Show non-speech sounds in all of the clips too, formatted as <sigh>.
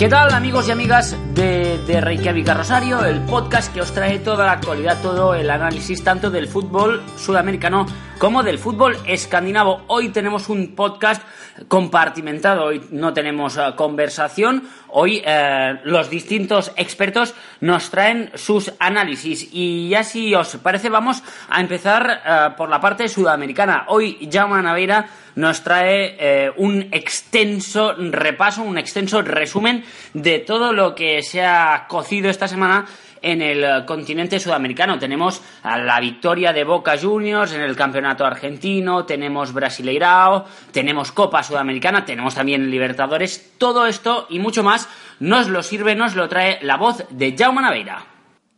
¿Qué tal amigos y amigas de, de Reykjavik Rosario? El podcast que os trae toda la actualidad, todo el análisis tanto del fútbol sudamericano como del fútbol escandinavo. Hoy tenemos un podcast compartimentado, hoy no tenemos eh, conversación, hoy eh, los distintos expertos nos traen sus análisis y ya si os parece vamos a empezar eh, por la parte sudamericana. Hoy Jaume Naveira nos trae un extenso repaso, un extenso resumen de todo lo que se ha cocido esta semana en el continente sudamericano. Tenemos la victoria de Boca Juniors en el campeonato argentino, tenemos Brasileirao, tenemos Copa Sudamericana, tenemos también Libertadores. Todo esto y mucho más nos lo sirve, nos lo trae la voz de Jaume Naveira.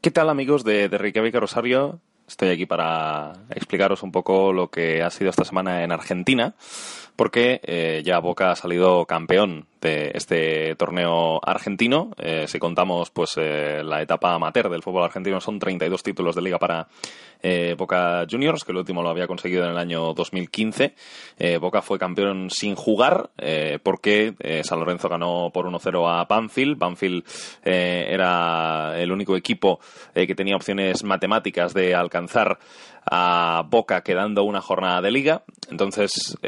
¿Qué tal amigos de, de Reykjavik Rosario? Estoy aquí para explicaros un poco lo que ha sido esta semana en Argentina, porque eh, ya Boca ha salido campeón de este torneo argentino. Eh, si contamos pues eh, la etapa amateur del fútbol argentino, son 32 títulos de liga para eh, Boca Juniors, que el último lo había conseguido en el año 2015. Eh, Boca fue campeón sin jugar, porque San Lorenzo ganó por 1-0 a Banfield. Banfield era el único equipo que tenía opciones matemáticas de alcanzar a Boca quedando una jornada de liga. Entonces,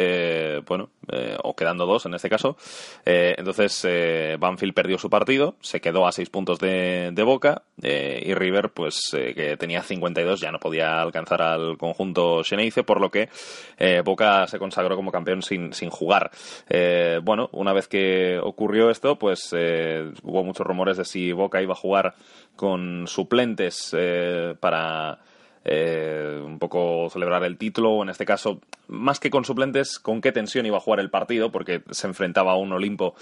bueno, eh, o quedando dos en este caso. Eh, entonces, eh, Banfield perdió su partido, se quedó a seis puntos de, de Boca y River, pues que tenía 52, ya no podía alcanzar al conjunto Xeneize, por lo que Boca se consagró como campeón sin, sin jugar. Bueno, una vez que ocurrió esto, pues hubo muchos rumores de si Boca iba a jugar con suplentes para eh, un poco celebrar el título, en este caso, más que con suplentes, con qué tensión iba a jugar el partido, porque se enfrentaba a un Olimpo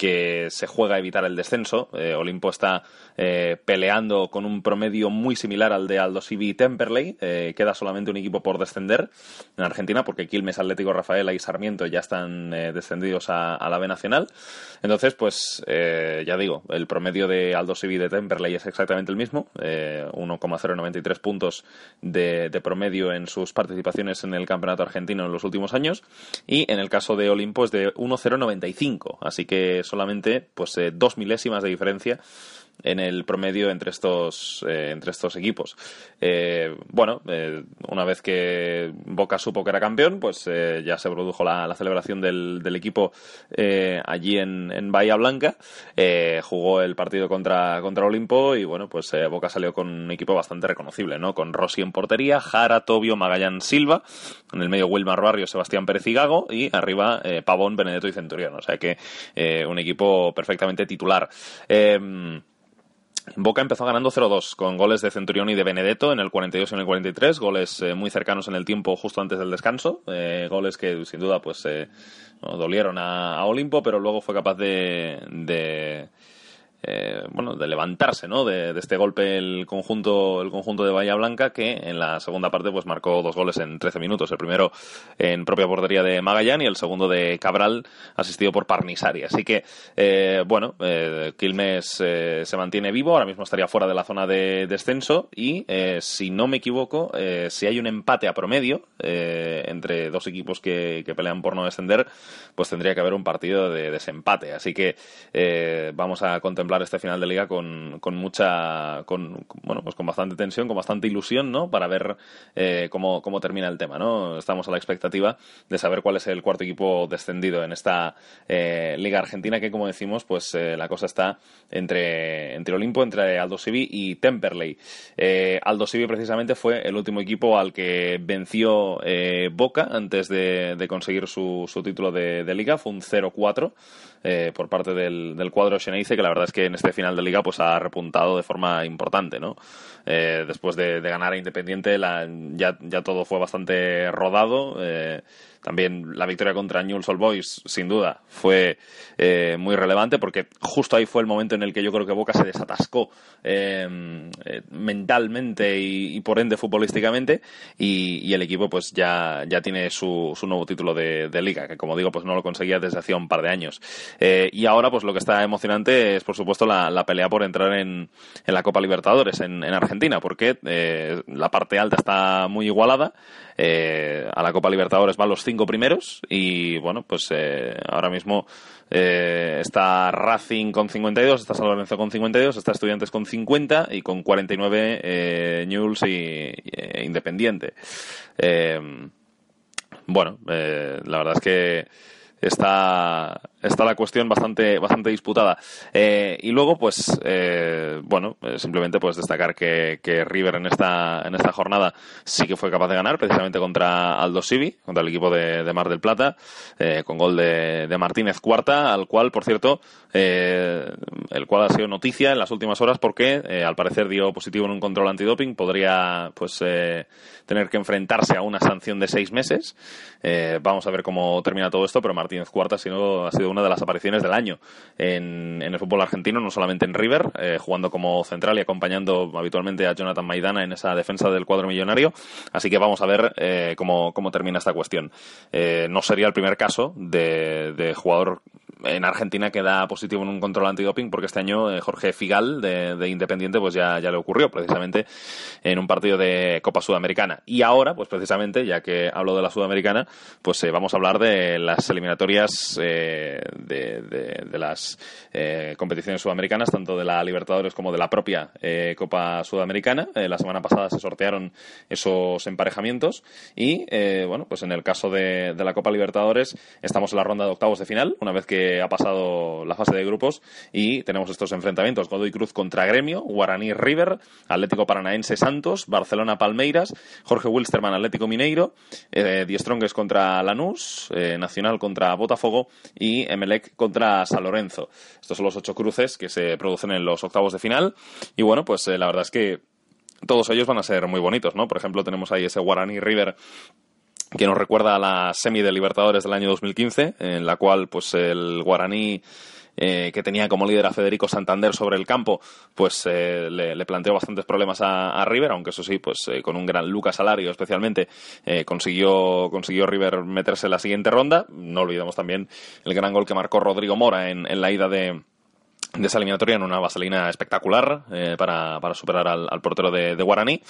que se juega a evitar el descenso. Eh, Olimpo está eh, peleando con un promedio muy similar al de Aldo Civi y Temperley. Eh, queda solamente un equipo por descender en Argentina, porque Quilmes, Atlético Rafaela y Sarmiento ya están eh, descendidos a, la B Nacional. Entonces, pues ya digo, el promedio de Aldo Civi y de Temperley es exactamente el mismo, eh, 1,093 puntos de, de, promedio en sus participaciones en el campeonato argentino en los últimos años. Y en el caso de Olimpo es de 1,095, así que solamente pues eh, dos milésimas de diferencia en el promedio entre estos eh, entre estos equipos. Eh, bueno, eh, una vez que Boca supo que era campeón, pues eh, ya se produjo la, la celebración del, del equipo allí en, en, Bahía Blanca. jugó el partido contra, contra Olimpo y bueno, pues Boca salió con un equipo bastante reconocible, ¿no? Con Rossi en portería, Jara, Tobio, Magallán, Silva, en el medio Wilmar Barrio, Sebastián Pérez y Gago y arriba Pavón, Benedetto y Centurión. O sea que un equipo perfectamente titular. Boca empezó ganando 0-2 con goles de Centurión y de Benedetto en el 42 y en el 43, goles eh, muy cercanos en el tiempo justo antes del descanso, eh, goles que sin duda pues eh, dolieron a, a, Olimpo, pero luego fue capaz de, de eh, bueno, de levantarse, ¿no? De, este golpe el conjunto, el conjunto de Bahía Blanca que en la segunda parte pues marcó dos goles en 13 minutos. El primero en propia portería de Magallán y el segundo de Cabral asistido por Parnisari. Así que, eh, bueno, eh, Quilmes se mantiene vivo, ahora mismo estaría fuera de la zona de descenso y, si no me equivoco, si hay un empate a promedio entre dos equipos que, que, pelean por no descender, pues tendría que haber un partido de desempate. Así que vamos a contemplar contemplar este final de liga con, con mucha, con, bueno, pues con bastante tensión, con bastante ilusión, ¿no? Para ver eh, cómo, cómo termina el tema, ¿no? Estamos a la expectativa de saber cuál es el cuarto equipo descendido en esta eh, liga argentina que, como decimos, pues eh, la cosa está entre, entre Olimpo, entre Aldo Civi y Temperley. Aldo Civi precisamente fue el último equipo al que venció Boca antes de, conseguir su, título de, liga, fue un 0-4 eh, por parte del, del cuadro Xeneize, que la verdad es que en este final de liga pues ha repuntado de forma importante, ¿no? Eh, después de, ganar a Independiente la, ya, ya todo fue bastante rodado. Eh, también la victoria contra Newell's Old Boys, sin duda, fue eh, muy relevante porque justo ahí fue el momento en el que yo creo que Boca se desatascó eh, eh, mentalmente y, por ende futbolísticamente y, el equipo pues ya, ya tiene su, su nuevo título de, liga, que como digo pues no lo conseguía desde hacía un par de años. Eh, y ahora pues lo que está emocionante es por supuesto la, pelea por entrar en, en, la Copa Libertadores en, en Argentina porque eh, la parte alta está muy igualada. Eh, a la Copa Libertadores van los cinco primeros y bueno, pues eh, ahora mismo eh, está Racing con 52, está San Lorenzo con 52, está Estudiantes con 50 y con 49 eh, Newell's y, Independiente. bueno, la verdad es que está, está la cuestión bastante, bastante disputada. Eh, y luego, pues, eh, bueno, eh, simplemente pues destacar que, que, River en esta, en esta jornada sí que fue capaz de ganar, precisamente contra Aldo Sivi, contra el equipo de, de Mar del Plata, con gol de, de, Martínez Cuarta, al cual, por cierto, el cual ha sido noticia en las últimas horas porque al parecer dio positivo en un control antidoping, podría, pues, tener que enfrentarse a una sanción de seis meses. vamos a ver cómo termina todo esto, pero Martínez Cuarta ha sido, ha sido una de las apariciones del año en, el fútbol argentino, no solamente en River, eh, jugando como central y acompañando habitualmente a Jonathan Maidana en esa defensa del cuadro millonario. Así que vamos a ver eh, cómo, termina esta cuestión. Eh, no sería el primer caso de jugador en Argentina queda positivo en un control antidoping porque este año eh, Jorge Figal de, Independiente pues ya, ya le ocurrió precisamente en un partido de Copa Sudamericana. Y ahora, pues precisamente, ya que hablo de la Sudamericana, pues eh, vamos a hablar de las eliminatorias eh, de, de, las competiciones sudamericanas, tanto de la Libertadores como de la propia Copa Sudamericana. la semana pasada se sortearon esos emparejamientos y, bueno, pues en el caso de, de la Copa Libertadores estamos en la ronda de octavos de final, una vez que ha pasado la fase de grupos y tenemos estos enfrentamientos. Godoy Cruz contra Gremio, Guaraní River, Atlético Paranaense Santos, Barcelona Palmeiras, Jorge Wilstermann Atlético Mineiro, eh, contra Lanús, eh, Nacional contra Botafogo y Emelec contra Lorenzo. Estos son los ocho cruces que se producen en los octavos de final y bueno, pues eh, la verdad es que todos ellos van a ser muy bonitos, ¿no? Por ejemplo, tenemos ahí ese Guaraní River que nos recuerda a la semi de Libertadores del año 2015, en la cual pues el guaraní eh, que tenía como líder a Federico Santander sobre el campo, pues eh, le, planteó bastantes problemas a, River, aunque eso sí, pues eh, con un gran Lucas Salario especialmente consiguió, consiguió River meterse en la siguiente ronda. No olvidemos también el gran gol que marcó Rodrigo Mora en, la ida de, esa eliminatoria en una vaselina espectacular para, para, superar al, portero de, de Guaraní.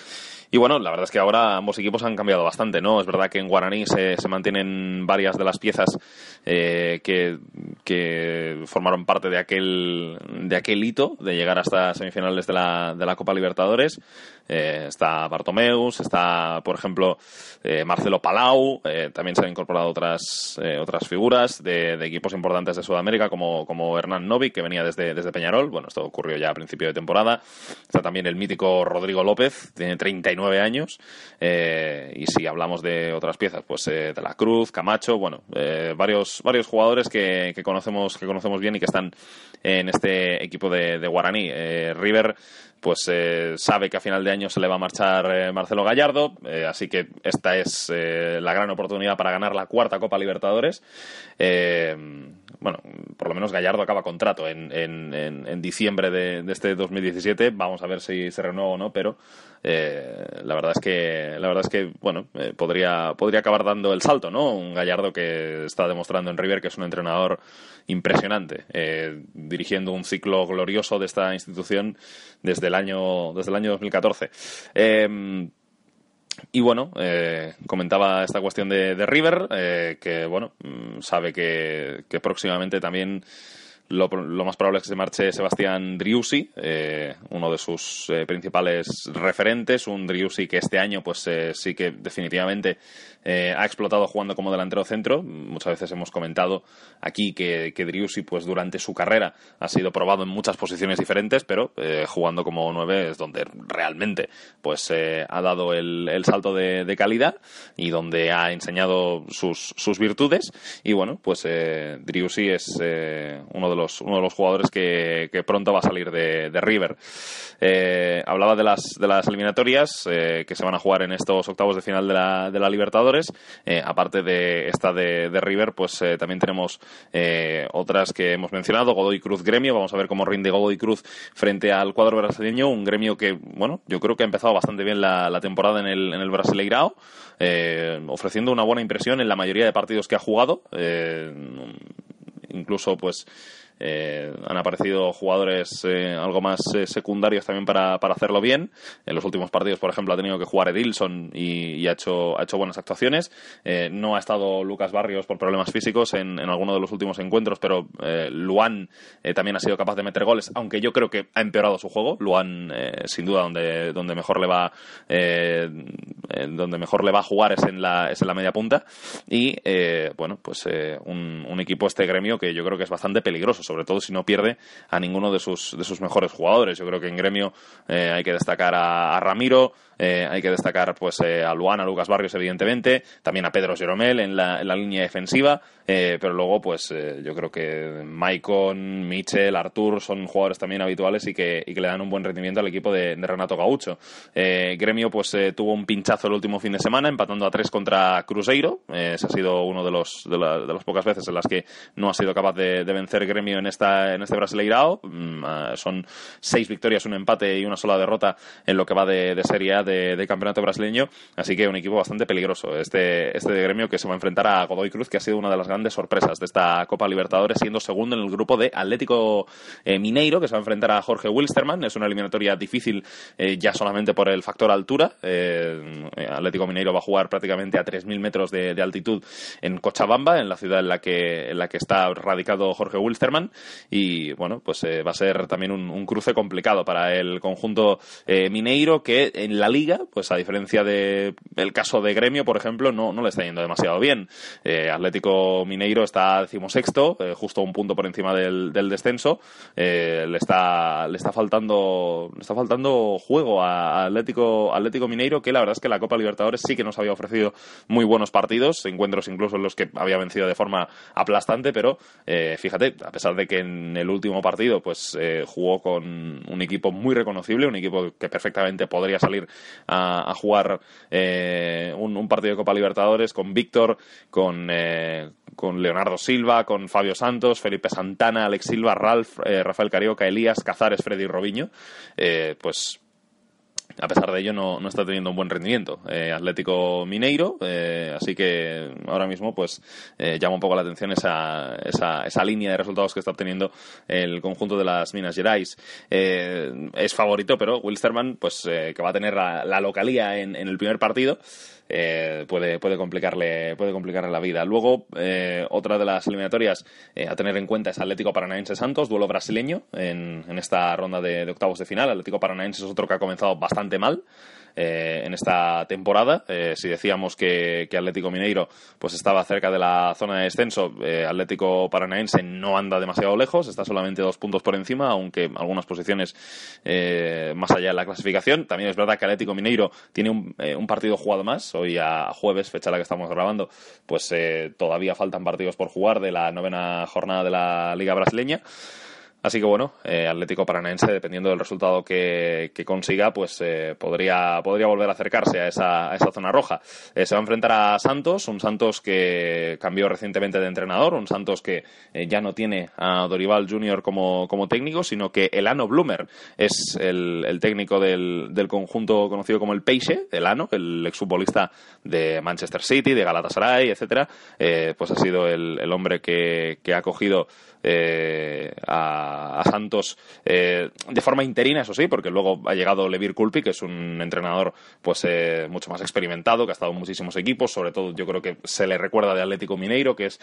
Y bueno, la verdad es que ahora ambos equipos han cambiado bastante, ¿no? Es verdad que en Guaraní se, se mantienen varias de las piezas eh, que, que, formaron parte de aquel, de aquel hito de llegar hasta semifinales de la, de la Copa Libertadores. Eh, está Bartomeus, está, por ejemplo, eh, Marcelo Palau, también se han incorporado otras, otras figuras de, equipos importantes de Sudamérica, como, como Hernán Novik, que venía desde, desde Peñarol. Bueno, esto ocurrió ya a principio de temporada. Está también el mítico Rodrigo López, tiene 39 años. Eh, y si hablamos de otras piezas, pues eh, de la Cruz, Camacho, bueno, eh, varios, varios jugadores que, conocemos, que conocemos bien y que están en este equipo de, Guaraní. River pues sabe que a final de año se le va a marchar Marcelo Gallardo, así que esta es la gran oportunidad para ganar la cuarta Copa Libertadores. Bueno, por lo menos Gallardo acaba contrato en, en, en, diciembre de, de, este 2017. Vamos a ver si se renueva o no, pero la verdad es que la verdad es que bueno podría podría acabar dando el salto, ¿no? Un Gallardo que está demostrando en River que es un entrenador impresionante, dirigiendo un ciclo glorioso de esta institución desde el año, desde el año 2014. Y bueno, eh, comentaba esta cuestión de, River, eh, que bueno, mm, sabe que, que próximamente también lo, más probable es que se marche Sebastián Driussi, eh, uno de sus eh, principales referentes, un Driussi que este año pues eh, sí que definitivamente ha explotado jugando como delantero centro. Muchas veces hemos comentado aquí que, que Driussi pues durante su carrera ha sido probado en muchas posiciones diferentes, pero jugando como nueve es donde realmente pues ha dado el, salto de, calidad y donde ha enseñado sus, sus virtudes. Y bueno, pues Driussi es uno de los uno de los jugadores que, pronto va a salir de, River. Eh, hablaba de las, de las eliminatorias eh, que se van a jugar en estos octavos de final de la, de la Libertadores. Eh, aparte de esta de, River, pues también tenemos otras que hemos mencionado, Godoy Cruz Gremio. Vamos a ver cómo rinde Godoy Cruz frente al cuadro brasileño, un gremio que, bueno, yo creo que ha empezado bastante bien la, temporada en el, en el Brasileirao, ofreciendo una buena impresión en la mayoría de partidos que ha jugado. incluso, pues, han aparecido jugadores algo más secundarios también para, para hacerlo bien. En los últimos partidos, por ejemplo, ha tenido que jugar Edilson y, ha, hecho, ha hecho buenas actuaciones. no ha estado Lucas Barrios por problemas físicos en, en alguno de los últimos encuentros, pero Luan también ha sido capaz de meter goles, aunque yo creo que ha empeorado su juego. Luan, sin duda, donde, donde mejor le va donde mejor le va a jugar es en la, es en la media punta. Y eh, bueno, pues eh, un, un, equipo este gremio que yo creo que es bastante peligroso, sobre todo si no pierde a ninguno de sus, de sus mejores jugadores. Yo creo que en gremio eh, hay que destacar a, Ramiro, hay que destacar pues a Luan, a Lucas Barrios, evidentemente, también a Pedro Jeromel en la, en la línea defensiva, pero luego pues yo creo que Maicon, Michel, Artur son jugadores también habituales y que, y que le dan un buen rendimiento al equipo de, de Renato Gaucho. gremio pues tuvo un pinchazo el último fin de semana, empatando a tres contra Cruzeiro. ese ha sido uno de los de, las pocas veces en las que no ha sido capaz de, vencer Gremio en esta en este Brasileirao. Mm, ah, son seis victorias, un empate y una sola derrota en lo que va de, Serie A de, campeonato brasileño. Así que un equipo bastante peligroso. Este, este de Gremio que se va a enfrentar a Godoy Cruz, que ha sido una de las grandes sorpresas de esta Copa Libertadores, siendo segundo en el grupo de Atlético eh, Mineiro, que se va a enfrentar a Jorge Wilstermann. Es una eliminatoria difícil eh, ya solamente por el factor altura. Eh, Atlético Mineiro va a jugar prácticamente a 3.000 metros de, altitud en Cochabamba, en la ciudad en la que, en la que está radicado Jorge Wilstermann. Y bueno, pues eh, va a ser también un, cruce complicado para el conjunto eh, Mineiro, que en la liga, pues a diferencia del el caso de Gremio, por ejemplo, no, no le está yendo demasiado bien. Eh, Atlético Mineiro está decimosexto, justo un punto por encima del, descenso. le está le está faltando le está faltando juego a Atlético Atlético Mineiro, que la verdad es que la Copa Libertadores sí que nos había ofrecido muy buenos partidos, encuentros incluso en los que había vencido de forma aplastante, pero fíjate, a pesar de que en el último partido pues eh, jugó con un equipo muy reconocible, un equipo que perfectamente podría salir a, jugar eh, un, partido de Copa Libertadores con Víctor, con, con Leonardo Silva, con Fabio Santos, Felipe Santana, Alex Silva, Ralf, Rafael Carioca, Elías, Cazares, Freddy Robiño, pues a pesar de ello no, no está teniendo un buen rendimiento. Eh, Atlético Mineiro, eh, así que ahora mismo pues eh, llama un poco la atención esa, esa, esa, línea de resultados que está obteniendo el conjunto de las Minas Gerais. es favorito, pero Wilstermann, pues que va a tener la, la localía en, en el primer partido, eh, puede, puede, complicarle, puede complicarle la vida. Luego, eh, otra de las eliminatorias eh, a tener en cuenta es Atlético Paranaense Santos, duelo brasileño en, en esta ronda de, de, octavos de final. Atlético Paranaense es otro que ha comenzado bastante mal. Eh, en esta temporada. Eh, si decíamos que, Atlético Mineiro pues estaba cerca de la zona de descenso, eh, Atlético Paranaense no anda demasiado lejos, está solamente dos puntos por encima, aunque algunas posiciones más allá de la clasificación. También es verdad que Atlético Mineiro tiene un, partido jugado más, hoy a jueves, fecha la que estamos grabando, pues todavía faltan partidos por jugar de la novena jornada de la Liga Brasileña. Así que bueno, eh, Atlético Paranaense, dependiendo del resultado que, consiga, pues eh, podría, podría volver a acercarse a esa, a esa zona roja. Eh, se va a enfrentar a Santos, un Santos que cambió recientemente de entrenador, un Santos que ya no tiene a Dorival Junior como, como técnico, sino que Elano Blumer es el, el técnico del, del, conjunto conocido como el Peixe, Elano, el exfutbolista de Manchester City, de Galatasaray, etcétera, pues ha sido el, el hombre que, que ha cogido eh, a, Santos eh, de forma interina, eso sí, porque luego ha llegado Levir Culpi, que es un entrenador pues eh, mucho más experimentado, que ha estado en muchísimos equipos, sobre todo yo creo que se le recuerda de Atlético Mineiro, que es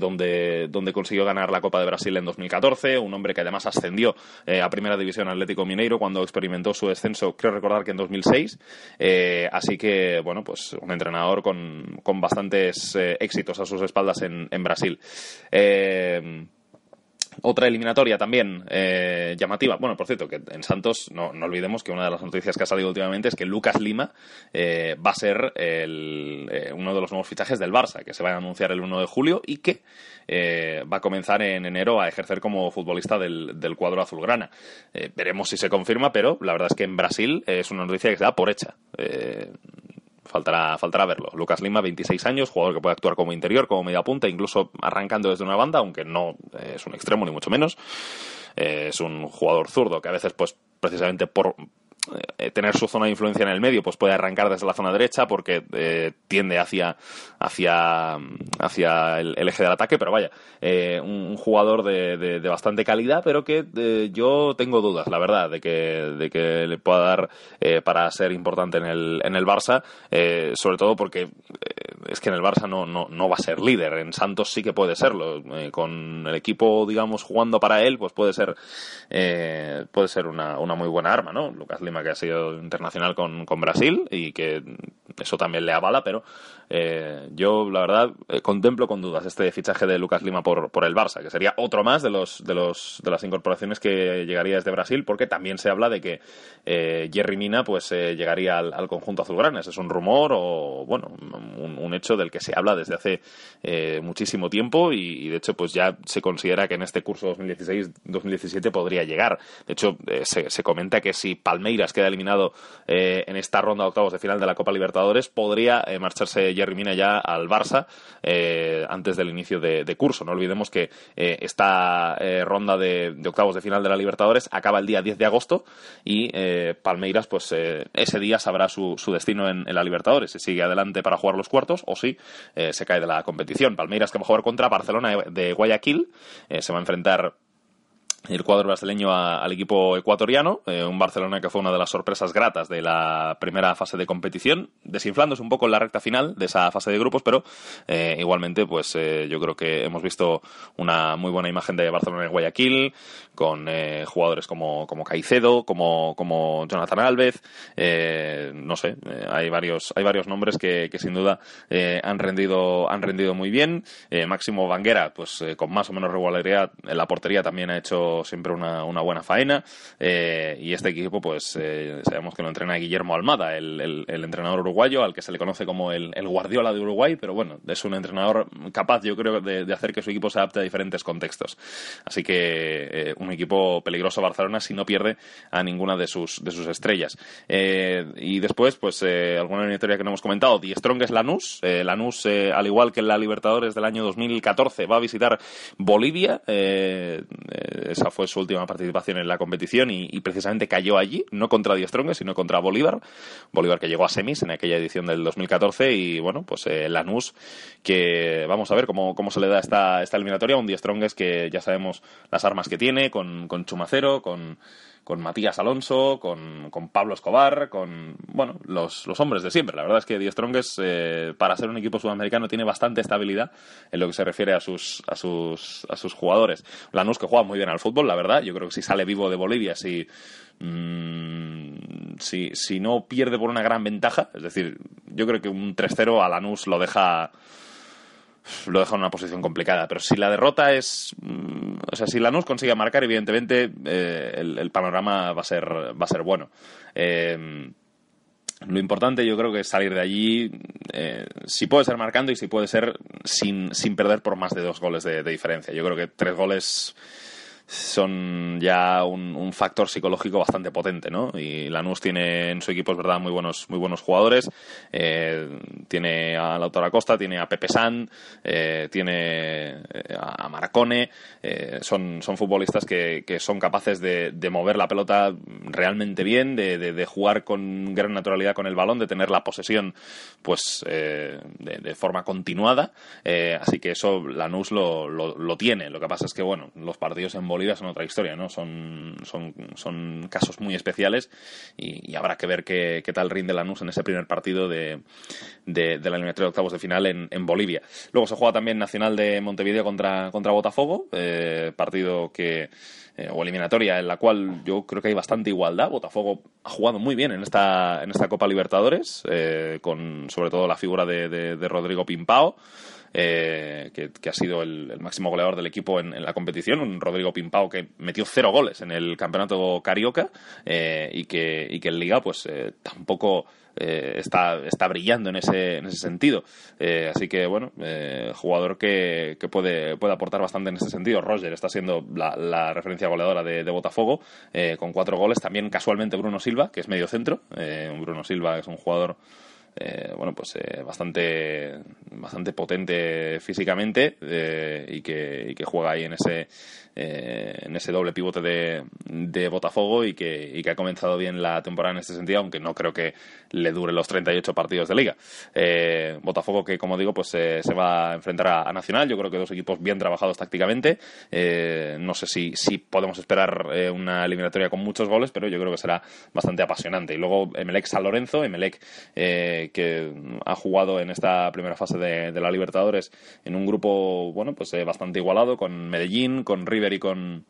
donde, donde consiguió ganar la Copa de Brasil en 2014, un hombre que además ascendió a Primera División Atlético Mineiro cuando experimentó su descenso, creo recordar que en 2006, así que bueno, pues un entrenador con, con bastantes éxitos a sus espaldas en, en Brasil. Otra eliminatoria también eh, llamativa. Bueno, por cierto, que en Santos no, no, olvidemos que una de las noticias que ha salido últimamente es que Lucas Lima eh, va a ser eh, uno de los nuevos fichajes del Barça, que se va a anunciar el 1 de julio y que va a comenzar en enero a ejercer como futbolista del, del cuadro azulgrana. veremos si se confirma, pero la verdad es que en Brasil es una noticia que se da por hecha faltará, faltará verlo. Lucas Lima, 26 años, jugador que puede actuar como interior, como media punta, incluso arrancando desde una banda, aunque no eh, es un extremo ni mucho menos. Eh, es un jugador zurdo que a veces, pues, precisamente por tener su zona de influencia en el medio, pues puede arrancar desde la zona derecha porque eh, tiende hacia, hacia, hacia el, eje del ataque, pero vaya, eh, un, jugador de, de, bastante calidad, pero que yo tengo dudas, la verdad, de que, de que le pueda dar para ser importante en el, en el Barça, sobre todo porque es que en el Barça no, no, no, va a ser líder, en Santos sí que puede serlo, con el equipo, digamos, jugando para él, pues puede ser, puede ser una, una muy buena arma, ¿no? Lucas Lima que ha sido internacional con, con Brasil y que eso también le avala, pero eh, yo la verdad eh, contemplo con dudas este fichaje de Lucas Lima por, por el Barça, que sería otro más de los de los de las incorporaciones que llegaría desde Brasil, porque también se habla de que eh, Jerry Mina pues llegaría al, conjunto azulgrana. Ese es un rumor o bueno un, hecho del que se habla desde hace muchísimo tiempo y, de hecho pues ya se considera que en este curso 2016-2017 podría llegar. De hecho se, se comenta que si Palmeiras queda eliminado en esta ronda de octavos de final de la Copa Libertadores podría marcharse Jerry Mina ya al Barça eh, antes del inicio de, curso. No olvidemos que eh, esta eh, ronda de, octavos de final de la Libertadores acaba el día 10 de agosto y Palmeiras, pues ese día sabrá su, destino en, la Libertadores, si sigue adelante para jugar los cuartos o si se cae de la competición. Palmeiras que va a jugar contra Barcelona de Guayaquil, se va a enfrentar el cuadro brasileño al equipo ecuatoriano, eh, un Barcelona que fue una de las sorpresas gratas de la primera fase de competición, desinflándose un poco en la recta final de esa fase de grupos, pero eh, igualmente pues eh, yo creo que hemos visto una muy buena imagen de Barcelona en Guayaquil, con jugadores como, como Caicedo, como, como Jonathan Alves, no sé, hay varios hay varios nombres que, que sin duda han rendido han rendido muy bien, Máximo Vanguera pues con más o menos regularidad en la portería también ha hecho siempre una, una buena faena. Eh, y este equipo, pues eh, sabemos que lo entrena Guillermo Almada, el, el, entrenador uruguayo, al que se le conoce como el, el, Guardiola de Uruguay, pero bueno, es un entrenador capaz, yo creo, de, hacer que su equipo se adapte a diferentes contextos. Así que eh, un equipo peligroso Barcelona si no pierde a ninguna de sus, de sus estrellas. y después, pues alguna eliminatoria que no hemos comentado, Die Strong es Lanús. Lanús, al igual que la Libertadores del año 2014, va a visitar Bolivia fue su última participación en la competición y, precisamente cayó allí, no contra Die Strongest, sino contra Bolívar. Bolívar que llegó a semis en aquella edición del 2014 y bueno, pues eh, Lanús que vamos a ver cómo, cómo se le da esta, esta eliminatoria. Un Die Strongest que ya sabemos las armas que tiene con, con Chumacero, con con Matías Alonso, con, con Pablo Escobar, con bueno los, los, hombres de siempre. La verdad es que Die Strongest, eh, para ser un equipo sudamericano, tiene bastante estabilidad en lo que se refiere a sus, a sus, a sus jugadores. Lanús que juega muy bien al fútbol, la verdad. Yo creo que si sale vivo de Bolivia, si, mm, si, si no pierde por una gran ventaja, es decir, yo creo que un 3-0 a Lanús lo deja lo deja en una posición complicada. Pero si la derrota es. Mm, o sea, si Lanús consigue marcar, evidentemente eh, el, panorama va a ser, va a ser bueno. Eh, lo importante yo creo que es salir de allí, eh, si puede ser marcando y si puede ser sin, sin perder por más de dos goles de diferencia. Yo creo que tres goles son ya un, factor psicológico bastante potente, ¿no? Y Lanús tiene en su equipo, es verdad, muy buenos, muy buenos jugadores. Eh, tiene a Lautaro Acosta, tiene a Pepe San, eh, tiene eh, a Maracone. son, son futbolistas que, son capaces de, mover la pelota realmente bien, de, jugar con gran naturalidad con el balón, de tener la posesión, pues, de, forma continuada. así que eso Lanús lo, lo, lo, tiene. Lo que pasa es que, bueno, los partidos en Bolivia son otra historia, ¿no? Son, son, son casos muy especiales y, habrá que ver qué, qué, tal rinde Lanús en ese primer partido de, de, la eliminatoria de octavos de final en, en, Bolivia. Luego se juega también Nacional de Montevideo contra, contra Botafogo, eh, partido que eh, o eliminatoria en la cual yo creo que hay bastante igualdad. Botafogo ha jugado muy bien en esta, en esta Copa Libertadores, eh, con sobre todo la figura de, de Rodrigo Pimpao. Eh, que, ha sido el, máximo goleador del equipo en, la competición, un Rodrigo Pimpao que metió cero goles en el campeonato carioca eh, y, que, y que en Liga pues eh, tampoco está, está brillando en ese, en ese sentido. así que, bueno, jugador que, puede, puede aportar bastante en ese sentido. Roger está siendo la, referencia goleadora de, de Botafogo, con cuatro goles. También casualmente Bruno Silva, que es medio centro. un Bruno Silva es un jugador eh, bueno, pues eh, bastante, bastante potente físicamente y que, y, que, juega ahí en ese, en ese doble pivote de, de Botafogo y que, y que ha comenzado bien la temporada en este sentido, aunque no creo que le dure los 38 partidos de liga. Botafogo que, como digo, pues se va a enfrentar a, Nacional. Yo creo que dos equipos bien trabajados tácticamente. no sé si, si podemos esperar una eliminatoria con muchos goles, pero yo creo que será bastante apasionante. Y luego Emelec San Lorenzo, Emelec que ha jugado en esta primera fase de, la Libertadores en un grupo bueno pues eh, bastante igualado con Medellín, con River y con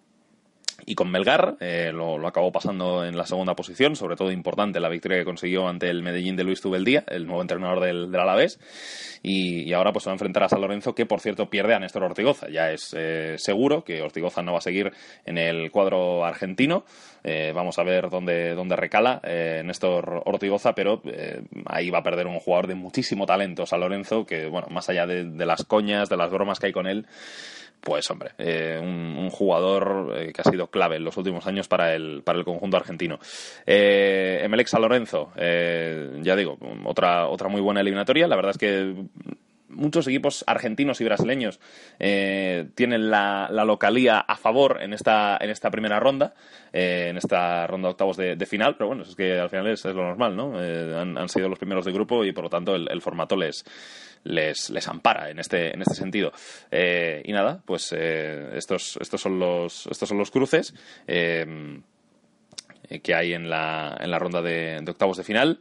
y con Melgar eh, lo, acabó pasando en la segunda posición, sobre todo importante la victoria que consiguió ante el Medellín de Luis Tubeldía, el nuevo entrenador del, del Alavés, y, ahora pues se va a enfrentar a San Lorenzo, que por cierto pierde a Néstor Ortigoza. Ya es eh, seguro que Ortigoza no va a seguir en el cuadro argentino. Eh, vamos a ver dónde, dónde recala Néstor Ortigoza, pero ahí va a perder un jugador de muchísimo talento, San Lorenzo, que bueno, más allá de, de las coñas, de las bromas que hay con él, pues hombre, eh, un, jugador eh, que ha sido clave en los últimos años para el, para el conjunto argentino. Eh, Emelec Lorenzo, eh, ya digo, otra, otra muy buena eliminatoria. La verdad es que muchos equipos argentinos y brasileños tienen la, localía a favor en esta, en esta primera ronda, en esta ronda de octavos de, final, pero bueno, es que al final es, lo normal, ¿no? Han, sido los primeros de grupo y por lo tanto el formato les, les, les ampara en este, en este sentido. Eh, y nada, pues eh, estos, estos, son los, estos son los cruces eh, que hay en la, en la ronda de, octavos de final.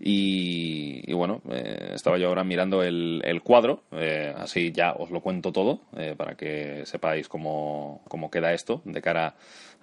Y, bueno, estaba yo ahora mirando el, cuadro, así ya os lo cuento todo para que sepáis cómo, cómo queda esto de cara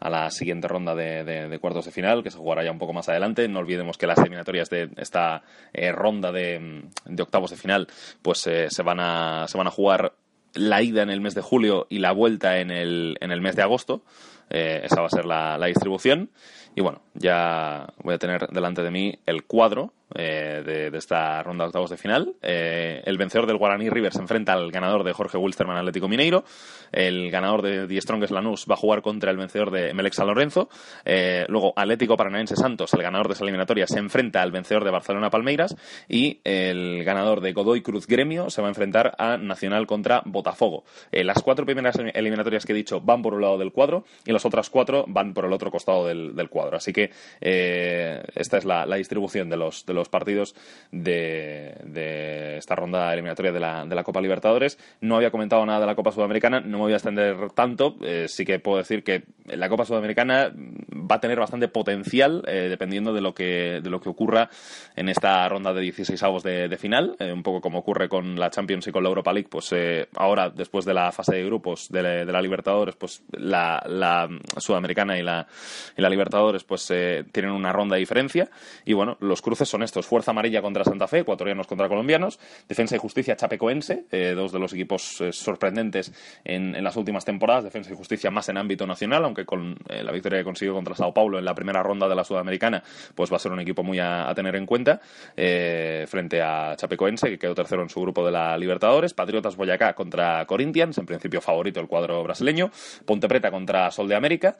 a la siguiente ronda de, cuartos de final, que se jugará ya un poco más adelante. No olvidemos que las eliminatorias de esta eh, ronda de, octavos de final pues eh, se, van a, se van a jugar la ida en el mes de julio y la vuelta en el, en el mes de agosto. Eh, esa va a ser la distribución. Y bueno, ya voy a tener delante de mí el cuadro eh, de, esta ronda de octavos de final. Eh, el vencedor del Guaraní River se enfrenta al ganador de Jorge Wilstermann Atlético Mineiro. El ganador de Die Strongest Lanús va a jugar contra el vencedor de Melec San Lorenzo. Eh, luego Atlético Paranaense Santos, el ganador de esa eliminatoria, se enfrenta al vencedor de Barcelona Palmeiras. Y el ganador de Godoy Cruz Gremio se va a enfrentar a Nacional contra Botafogo. las cuatro primeras eliminatorias que he dicho van por un lado del cuadro y las otras cuatro van por el otro costado del, cuadro. Así que esta es la, distribución de los partidos de, esta ronda eliminatoria de la, de la, Copa Libertadores. No había comentado nada de la Copa Sudamericana, no me voy a extender tanto. Eh, sí que puedo decir que la Copa Sudamericana va a tener bastante potencial eh, dependiendo de lo, que, de lo que ocurra en esta ronda de 16 avos de, final. Eh, un poco como ocurre con la Champions y con la Europa League, pues ahora, después de la fase de grupos de, la, Libertadores, pues la, la Sudamericana y la, y la Libertadores pues tienen una ronda de diferencia. Y bueno, los cruces son estos Fuerza Amarilla contra Santa Fe, ecuatorianos contra colombianos, Defensa y Justicia Chapecoense, eh, dos de los equipos eh, sorprendentes en, las últimas temporadas, Defensa y Justicia más en ámbito nacional, aunque con eh, la victoria que consiguió contra Sao Paulo en la primera ronda de la Sudamericana, pues va a ser un equipo muy a, tener en cuenta, frente a Chapecoense, que quedó tercero en su grupo de la Libertadores, Patriotas Boyacá contra Corinthians, en principio favorito el cuadro brasileño, Ponte Preta contra Sol de América,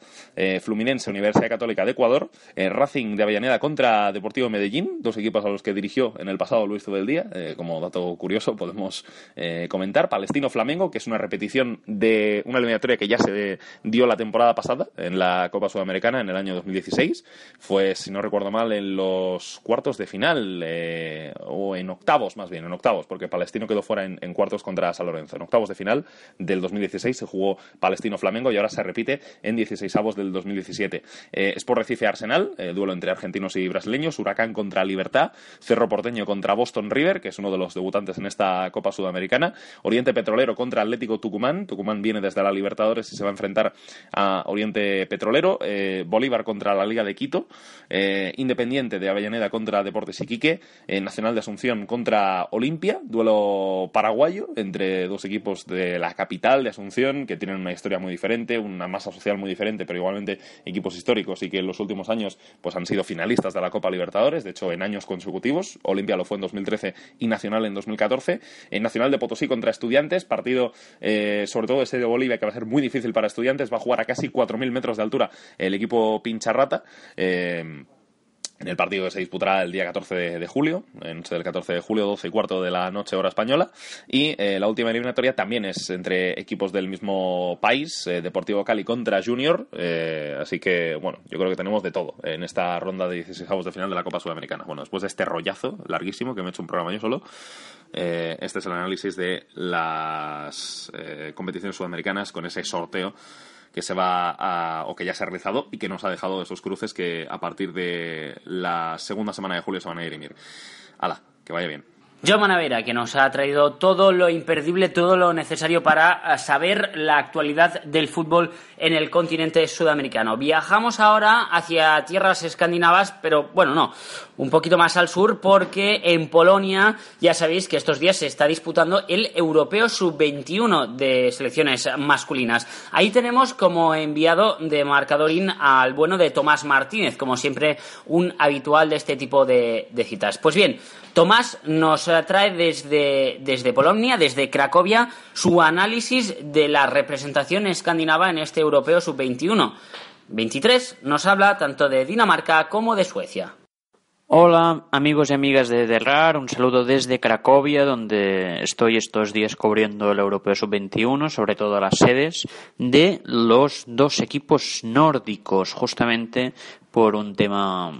Fluminense, Universidad Católica de Ecuador, Racing de Avellaneda contra Deportivo Medellín, dos equipos a los que dirigió en el pasado Luis Tubeldía, eh, como dato curioso podemos eh, comentar. Palestino-Flamengo, que es una repetición de una eliminatoria que ya se dio la temporada pasada en la Copa Sudamericana en el año 2016. Fue, si no recuerdo mal, en los cuartos de final, eh, o en octavos más bien, en octavos, porque Palestino quedó fuera en, cuartos contra San Lorenzo. En octavos de final del 2016 se jugó Palestino-Flamengo y ahora se repite en 16 avos del 2017. es por Recife Arsenal, duelo entre argentinos y brasileños, Huracán contra Libertad Cerro Porteño contra Boston River, que es uno de los debutantes en esta Copa Sudamericana, Oriente Petrolero contra Atlético Tucumán, Tucumán viene desde la Libertadores y se va a enfrentar a Oriente Petrolero, eh, Bolívar contra la Liga de Quito, eh, Independiente de Avellaneda contra Deportes Iquique, eh, Nacional de Asunción contra Olimpia, duelo paraguayo entre dos equipos de la capital de Asunción que tienen una historia muy diferente, una masa social muy diferente, pero igualmente equipos históricos y que en los últimos años pues han sido finalistas de la Copa Libertadores, de hecho en años consecutivos. Olimpia lo fue en 2013 y Nacional en 2014. En Nacional de Potosí contra Estudiantes, partido eh, sobre todo ese de Bolivia que va a ser muy difícil para Estudiantes. Va a jugar a casi 4.000 metros de altura el equipo Pincharrata. Eh, en el partido que se disputará el día 14 de, julio, en noche del 14 de julio, 12 y cuarto de la noche hora española. Y eh, la última eliminatoria también es entre equipos del mismo país, eh, Deportivo Cali contra Junior. Eh, así que, bueno, yo creo que tenemos de todo en esta ronda de 16 avos de final de la Copa Sudamericana. Bueno, después de este rollazo larguísimo que me he hecho un programa yo solo, este es el análisis de las competiciones sudamericanas con ese sorteo que se va a, o que ya se ha realizado y que nos ha dejado esos cruces que a partir de la segunda semana de julio se van a dirimir. Hala, que vaya bien. John Manavera, que nos ha traído todo lo imperdible, todo lo necesario para eh, saber la actualidad del fútbol en el continente sudamericano. Viajamos ahora hacia tierras escandinavas, pero bueno, no, un poquito más al sur, porque en Polonia ya sabéis que estos días se está disputando el Europeo Sub-21 de selecciones masculinas. Ahí tenemos como enviado de marcadorín al bueno de Tomás Martínez, como siempre un habitual de este tipo de, de citas. Pues bien, Tomás nos trae desde, desde Polonia, desde Cracovia, su análisis de la representación escandinava en este europeo sub-21. 23 nos habla tanto de Dinamarca como de Suecia. Hola amigos y amigas de Derrar, un saludo desde Cracovia, donde estoy estos días cubriendo el Europeo Sub-21, sobre todo las sedes de los dos equipos nórdicos, justamente por un tema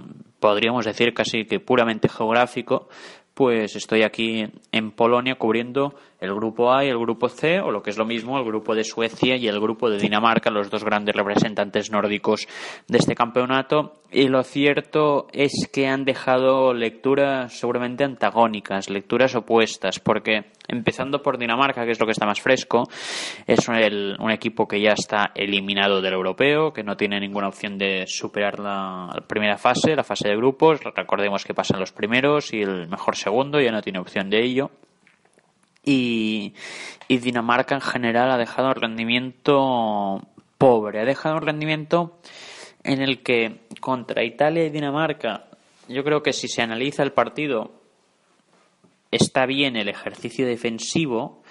podríamos decir casi que puramente geográfico, pues estoy aquí en Polonia cubriendo el grupo A y el grupo C, o lo que es lo mismo, el grupo de Suecia y el grupo de Dinamarca, los dos grandes representantes nórdicos de este campeonato. Y lo cierto es que han dejado lecturas seguramente antagónicas, lecturas opuestas, porque empezando por Dinamarca, que es lo que está más fresco, es un equipo que ya está eliminado del europeo, que no tiene ninguna opción de superar la primera fase, la fase de grupos. Recordemos que pasan los primeros y el mejor segundo ya no tiene opción de ello. Y, Dinamarca en general ha dejado un rendimiento pobre, ha dejado un rendimiento en el que contra Italia y Dinamarca, yo creo que si se analiza el partido, está bien el ejercicio defensivo,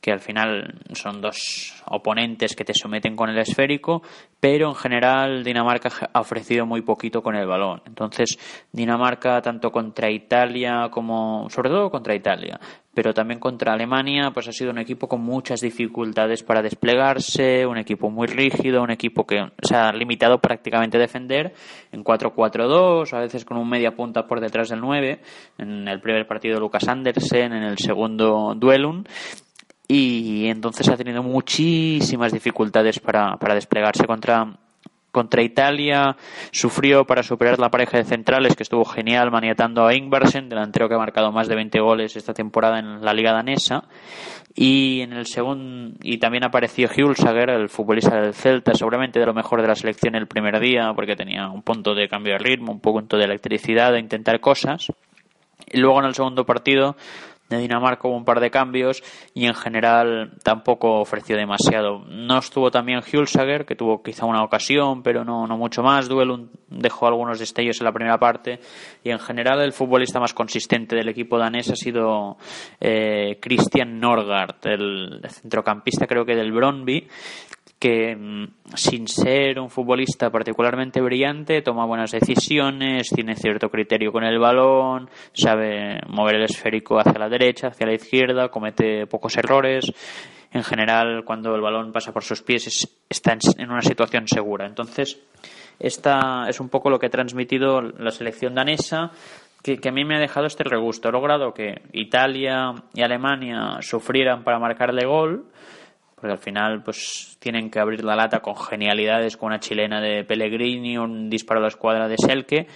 que al final son dos oponentes que te someten con el esférico, pero en general Dinamarca ha ofrecido muy poquito con el balón. Entonces, Dinamarca, tanto contra Italia como, sobre todo contra Italia, pero también contra Alemania, pues ha sido un equipo con muchas dificultades para desplegarse, un equipo muy rígido, un equipo que se ha limitado prácticamente a defender en 4-4-2, a veces con un media punta por detrás del 9, en el primer partido Lucas Andersen, en el segundo Duelun, y entonces ha tenido muchísimas dificultades para, para desplegarse contra, contra Italia sufrió para superar la pareja de centrales que estuvo genial maniatando a Ingvarsen, delantero que ha marcado más de 20 goles esta temporada en la liga danesa y en el segundo y también apareció Hulsager, el futbolista del Celta, seguramente de lo mejor de la selección el primer día porque tenía un punto de cambio de ritmo, un punto de electricidad de intentar cosas. Y luego en el segundo partido de Dinamarca hubo un par de cambios y en general tampoco ofreció demasiado. No estuvo también Hulsager, que tuvo quizá una ocasión, pero no, no mucho más. Duel dejó algunos destellos en la primera parte y en general el futbolista más consistente del equipo danés ha sido eh, Christian Norgard, el centrocampista creo que del Brondby, que mm, sin ser un futbolista particularmente brillante toma buenas decisiones, tiene cierto criterio con el balón, sabe mover el esférico hacia la derecha, hacia la izquierda, comete pocos errores. En general, cuando el balón pasa por sus pies, está en una situación segura. Entonces, esta es un poco lo que ha transmitido la selección danesa, que, que, a mí me ha dejado este regusto. He logrado que Italia y Alemania sufrieran para marcarle gol, porque al final pues tienen que abrir la lata con genialidades con una chilena de Pellegrini, un disparo a la escuadra de Selke,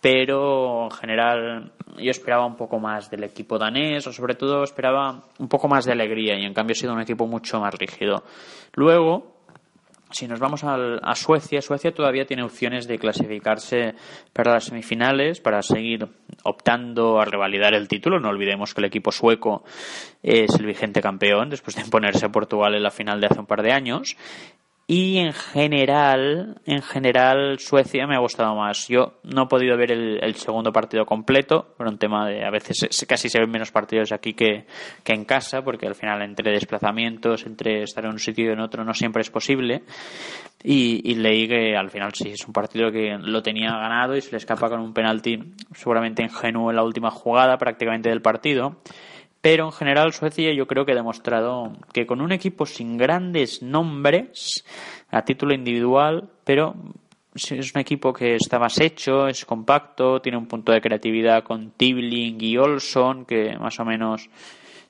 pero en general yo esperaba un poco más del equipo danés o sobre todo esperaba un poco más de alegría y en cambio ha sido un equipo mucho más rígido. Luego, si nos vamos a Suecia, Suecia todavía tiene opciones de clasificarse para las semifinales, para seguir optando a revalidar el título. No olvidemos que el equipo sueco es el vigente campeón después de imponerse a Portugal en la final de hace un par de años. Y en general, en general Suecia me ha gustado más. Yo no he podido ver el, segundo partido completo, por un tema de a veces casi se ven menos partidos aquí que, que, en casa, porque al final entre desplazamientos, entre estar en un sitio y en otro no siempre es posible. Y, y leí que al final sí, es un partido que lo tenía ganado y se le escapa con un penalti seguramente ingenuo en la última jugada prácticamente del partido. Pero en general Suecia yo creo que ha demostrado que con un equipo sin grandes nombres a título individual, pero es un equipo que está más hecho, es compacto, tiene un punto de creatividad con Tibling y Olson que más o menos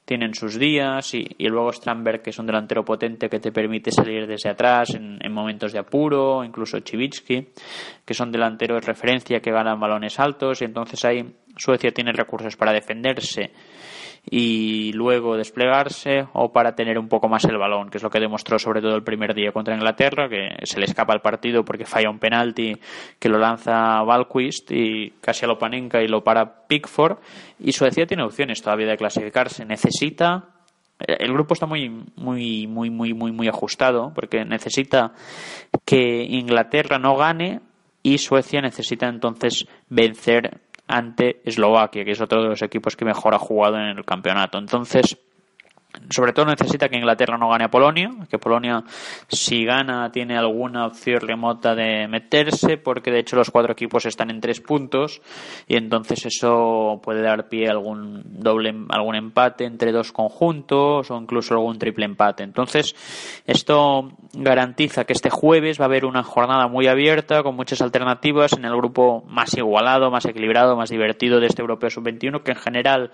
tienen sus días y, luego Strandberg que es un delantero potente que te permite salir desde atrás en, en momentos de apuro, incluso Chivitsky que son delanteros de referencia que ganan balones altos y entonces ahí Suecia tiene recursos para defenderse y luego desplegarse o para tener un poco más el balón, que es lo que demostró sobre todo el primer día contra Inglaterra, que se le escapa el partido porque falla un penalti que lo lanza Valquist y casi a lo panenca y lo para Pickford. Y Suecia tiene opciones todavía de clasificarse, necesita el grupo está muy muy muy muy muy muy ajustado porque necesita que Inglaterra no gane y Suecia necesita entonces vencer ante Eslovaquia, que es otro de los equipos que mejor ha jugado en el campeonato. Entonces, sobre todo necesita que Inglaterra no gane a Polonia, que Polonia si gana tiene alguna opción remota de meterse, porque de hecho los cuatro equipos están en tres puntos y entonces eso puede dar pie a algún doble, algún empate entre dos conjuntos o incluso algún triple empate. Entonces esto garantiza que este jueves va a haber una jornada muy abierta con muchas alternativas en el grupo más igualado, más equilibrado, más divertido de este Europeo Sub-21 que en general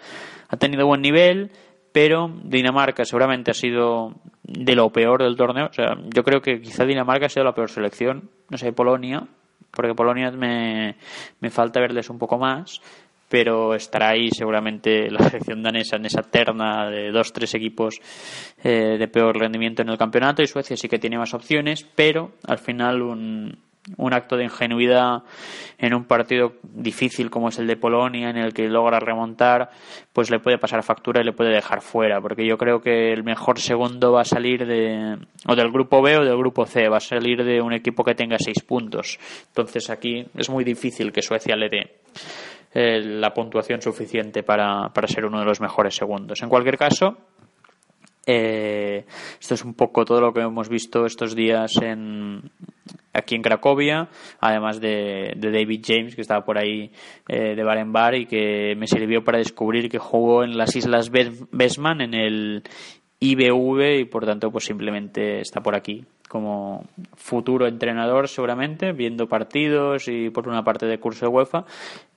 ha tenido buen nivel pero Dinamarca seguramente ha sido de lo peor del torneo. O sea, yo creo que quizá Dinamarca ha sido la peor selección. No sé, Polonia, porque Polonia me, me falta verles un poco más, pero estará ahí seguramente <laughs> la selección danesa en esa terna de dos, tres equipos eh, de peor rendimiento en el campeonato y Suecia sí que tiene más opciones, pero al final un, un acto de ingenuidad en un partido difícil como es el de Polonia, en el que logra remontar, pues le puede pasar factura y le puede dejar fuera, porque yo creo que el mejor segundo va a salir de o del grupo B o del grupo C, va a salir de un equipo que tenga seis puntos. Entonces aquí es muy difícil que Suecia le dé eh, la puntuación suficiente para, para ser uno de los mejores segundos. En cualquier caso, eh, esto es un poco todo lo que hemos visto estos días en, aquí en Cracovia, además de, David James, que estaba por ahí eh, de bar en bar y que me sirvió para descubrir que jugó en las Islas Besman, en el IBV, y por tanto, pues simplemente está por aquí como futuro entrenador seguramente, viendo partidos y por una parte de curso de UEFA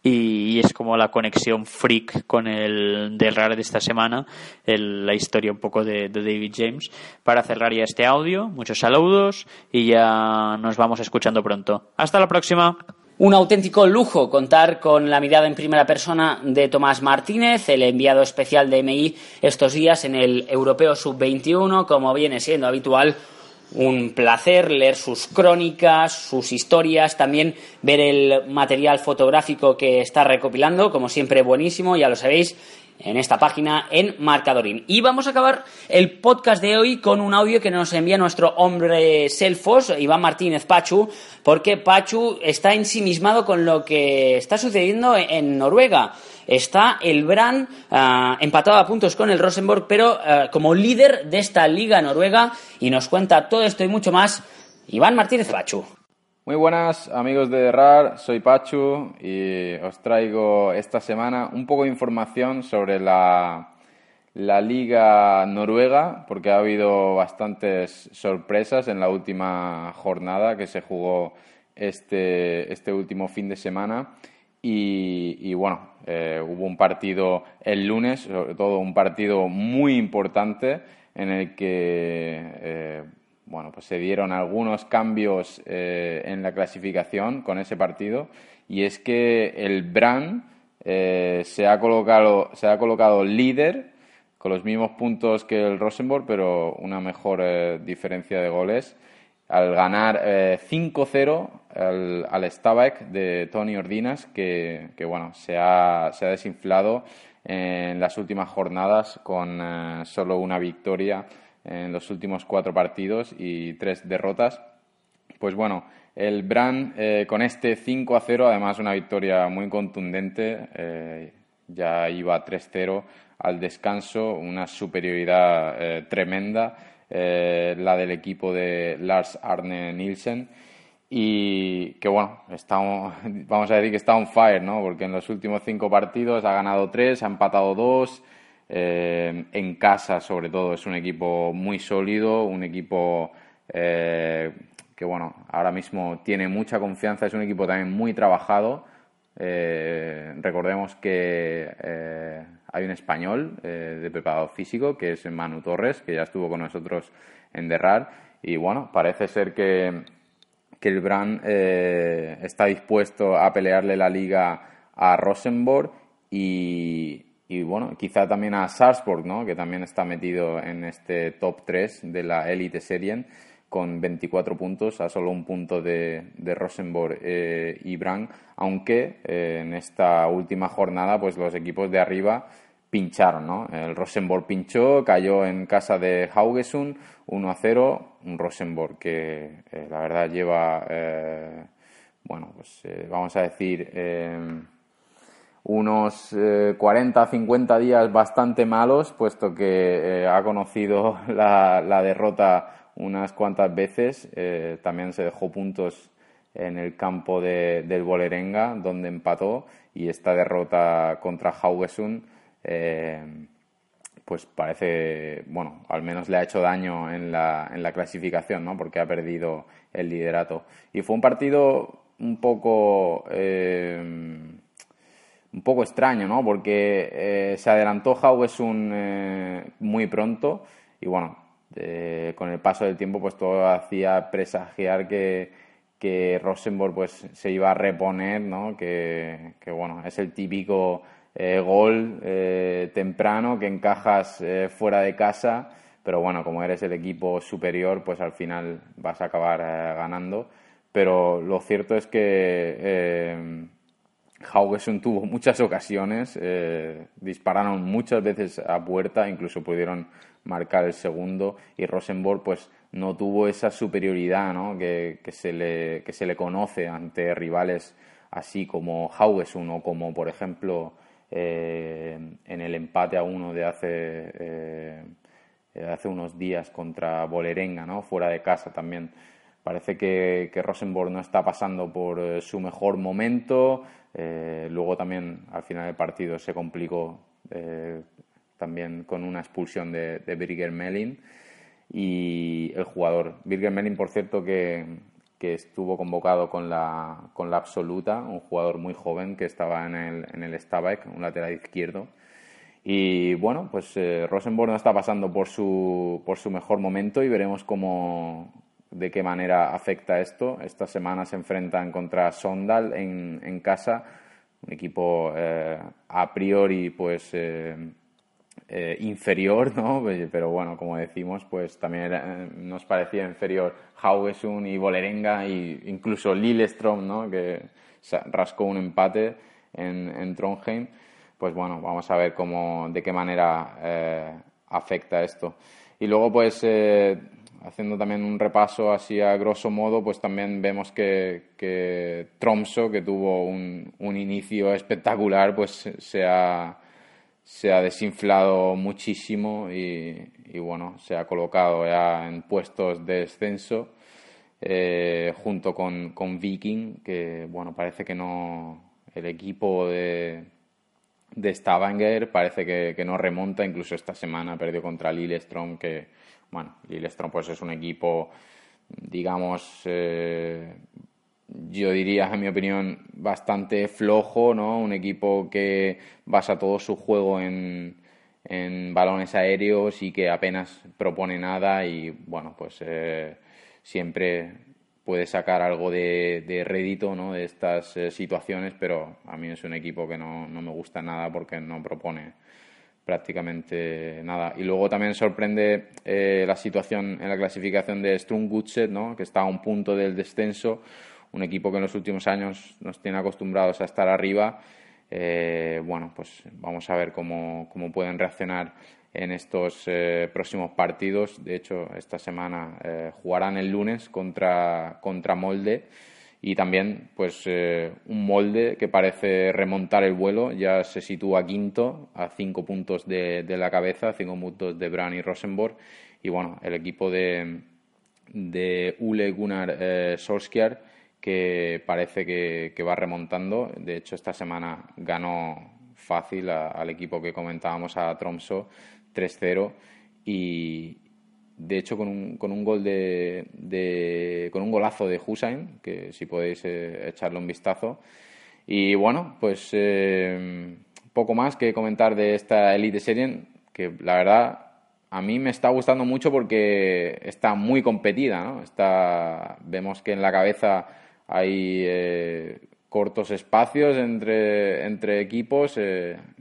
y, es como la conexión freak con el del RAR de esta semana, la historia un poco de, de, David James. Para cerrar ya este audio, muchos saludos y ya nos vamos escuchando pronto. Hasta la próxima. Un auténtico lujo contar con la mirada en primera persona de Tomás Martínez, el enviado especial de MI estos días en el Europeo Sub-21, como viene siendo habitual un placer leer sus crónicas, sus historias, también ver el material fotográfico que está recopilando, como siempre buenísimo, ya lo sabéis, en esta página en Marcadorín. Y vamos a acabar el podcast de hoy con un audio que nos envía nuestro hombre Selfos, Iván Martínez Pachu, porque Pachu está ensimismado con lo que está sucediendo en Noruega está el Bran ah, empatado a puntos con el Rosenborg, pero ah, como líder de esta liga noruega y nos cuenta todo esto y mucho más Iván Martínez Pachu. Muy buenas amigos de RAR, soy Pachu y os traigo esta semana un poco de información sobre la, la liga noruega porque ha habido bastantes sorpresas en la última jornada que se jugó este, este último fin de semana. Y, bueno, eh, hubo un partido el lunes, sobre todo un partido muy importante en el que eh, bueno, pues se dieron algunos cambios eh, en la clasificación con ese partido. Y es que el Brand se, ha colocado, se ha colocado líder con los mismos puntos que el Rosenborg, pero una mejor diferencia de goles. Al ganar 5-0 al, al de Tony Ordinas, que, bueno, se ha, se ha, desinflado en las últimas jornadas con eh, solo una victoria en los últimos cuatro partidos y tres derrotas. Pues bueno, el Brand eh, con este 5 a 0, además una victoria muy contundente, eh, ya iba 3-0 al descanso, una superioridad eh, tremenda, la del equipo de Lars Arne Nielsen y que bueno, estamos, <laughs> vamos a decir que está on fire, ¿no? Porque en los últimos cinco partidos ha ganado tres, ha empatado dos, eh, en casa sobre todo es un equipo muy sólido, un equipo eh, que bueno, ahora mismo tiene mucha confianza, es un equipo también muy trabajado. Eh, recordemos que hay un español de preparado físico que es Manu Torres, que ya estuvo con nosotros en Derrar y bueno, parece ser que que el Brand está dispuesto a pelearle la liga a Rosenborg y, bueno, quizá también a Salzburg, ¿no? que también está metido en este top 3 de la Elite Serien con 24 puntos, a solo un punto de, de Rosenborg eh, y Brand, aunque eh, en esta última jornada pues los equipos de arriba pincharon, ¿no? El Rosenborg pinchó, cayó en casa de Haugesund 1 a 0, un Rosenborg que eh, la verdad lleva, eh, bueno, pues vamos a decir, unos 40, 50 días bastante malos, puesto que ha conocido <laughs> la, la, derrota unas cuantas veces, también se dejó puntos en el campo de, del Bolerenga, donde empató, y esta derrota contra Haugesund eh, pues parece, bueno, al menos le ha hecho daño en la, en la clasificación, ¿no? Porque ha perdido el liderato. Y fue un partido un poco, eh, un poco extraño, ¿no? Porque eh, se adelantó Haugesund muy pronto y, bueno, con el paso del tiempo, pues todo hacía presagiar que, que Rosenborg pues se iba a reponer, ¿no? Que, bueno, es el típico eh, gol eh, temprano que encajas eh, fuera de casa, pero bueno, como eres el equipo superior, pues al final vas a acabar ganando. Pero lo cierto es que Haugesund tuvo muchas ocasiones, dispararon muchas veces a puerta, incluso pudieron marcar el segundo y Rosenborg pues no tuvo esa superioridad ¿no? que, se le, que se le conoce ante rivales así como Haugesund o como por ejemplo eh, en el empate a uno de hace, eh, hace unos días contra Bolerenga, ¿no? fuera de casa también. Parece que, Rosenborg no está pasando por eh, su mejor momento. Luego también al final del partido se complicó también con una expulsión de, de Birger Melin y el jugador. Birger Melin, por cierto, que, que estuvo convocado con la, con la absoluta, un jugador muy joven que estaba en el, en el Stabæk, un lateral izquierdo. Y bueno, pues eh, Rosenborg no está pasando por su, por su mejor momento y veremos cómo, de qué manera afecta esto. Esta semana se enfrentan contra Sondal en, en casa, un equipo eh, a priori pues eh, eh, inferior, ¿no? <laughs> Pero bueno, como decimos, pues también nos parecía inferior Haugesund y Bolerenga e incluso Lillestrøm, ¿no? Que rascó un empate en, en Trondheim. Pues bueno, vamos a ver cómo, de qué manera afecta esto. Y luego, pues, haciendo también un repaso así a grosso modo, pues también vemos que, que Tromso, que tuvo un, inicio espectacular, pues se ha desinflado muchísimo y, bueno, se ha colocado ya en puestos de descenso eh, junto con, Viking, que bueno, parece que no, el equipo de, de Stavanger parece que, no remonta, incluso esta semana perdió contra Lillestrøm, que bueno, Lillestrøm pues es un equipo digamos eh, yo diría, en mi opinión, bastante flojo, ¿no? Un equipo que basa todo su juego en, en balones aéreos y que apenas propone nada y, bueno, pues eh, siempre puede sacar algo de, de rédito ¿no? de estas eh, situaciones, pero a mí es un equipo que no, no, me gusta nada porque no propone prácticamente nada. Y luego también sorprende eh, la situación en la clasificación de Strunggutset, ¿no? que está a un punto del descenso, un equipo que en los últimos años nos tiene acostumbrados a estar arriba. Eh, bueno, pues vamos a ver cómo, pueden reaccionar en estos eh, próximos partidos. De hecho, esta semana jugarán el lunes contra, contra Molde y también pues eh, un molde que parece remontar el vuelo, ya se sitúa quinto a cinco puntos de, la cabeza, cinco puntos de Bran y Rosenborg. Y bueno, el equipo de, de Ule Gunnar eh, Solskjaer que parece que, va remontando, de hecho esta semana ganó fácil al equipo que comentábamos a Tromso 3-0 y, de hecho con un, con un gol de, con un golazo de Hussein que si podéis eh, echarle un vistazo y bueno pues eh, poco más que comentar de esta Elite Serie que la verdad a mí me está gustando mucho porque está muy competida ¿no? está vemos que en la cabeza hay eh, cortos espacios entre, entre equipos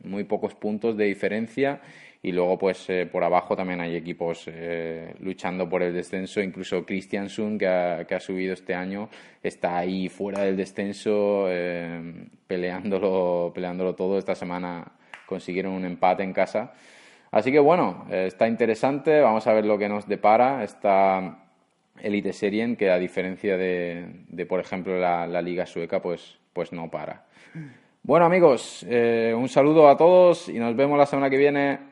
muy pocos puntos de diferencia y luego pues eh, por abajo también hay equipos eh, luchando por el descenso, incluso Christiansen que ha, que ha subido este año está ahí fuera del descenso eh, peleándolo, peleándolo todo, esta semana consiguieron un empate en casa. Así que bueno, está interesante, vamos a ver lo que nos depara esta Elite Serien que a diferencia de, de por ejemplo la, la, Liga Sueca pues, pues no para. Bueno amigos, un saludo a todos y nos vemos la semana que viene.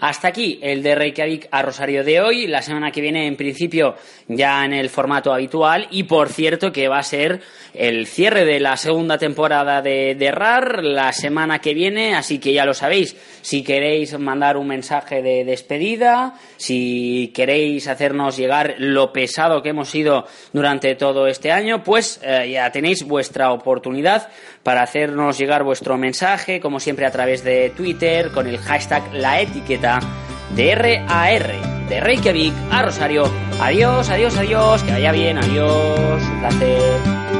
Hasta aquí el de Reykjavik a Rosario de hoy. La semana que viene, en principio, ya en el formato habitual. Y por cierto, que va a ser el cierre de la segunda temporada de, RAR la semana que viene. Así que ya lo sabéis. Si queréis mandar un mensaje de despedida, si queréis hacernos llegar lo pesado que hemos sido durante todo este año, pues eh, ya tenéis vuestra oportunidad para hacernos llegar vuestro mensaje, como siempre a través de Twitter, con el hashtag la etiqueta de RAR, de Reykjavik a Rosario. Adiós, adiós, adiós, que vaya bien, adiós, un placer.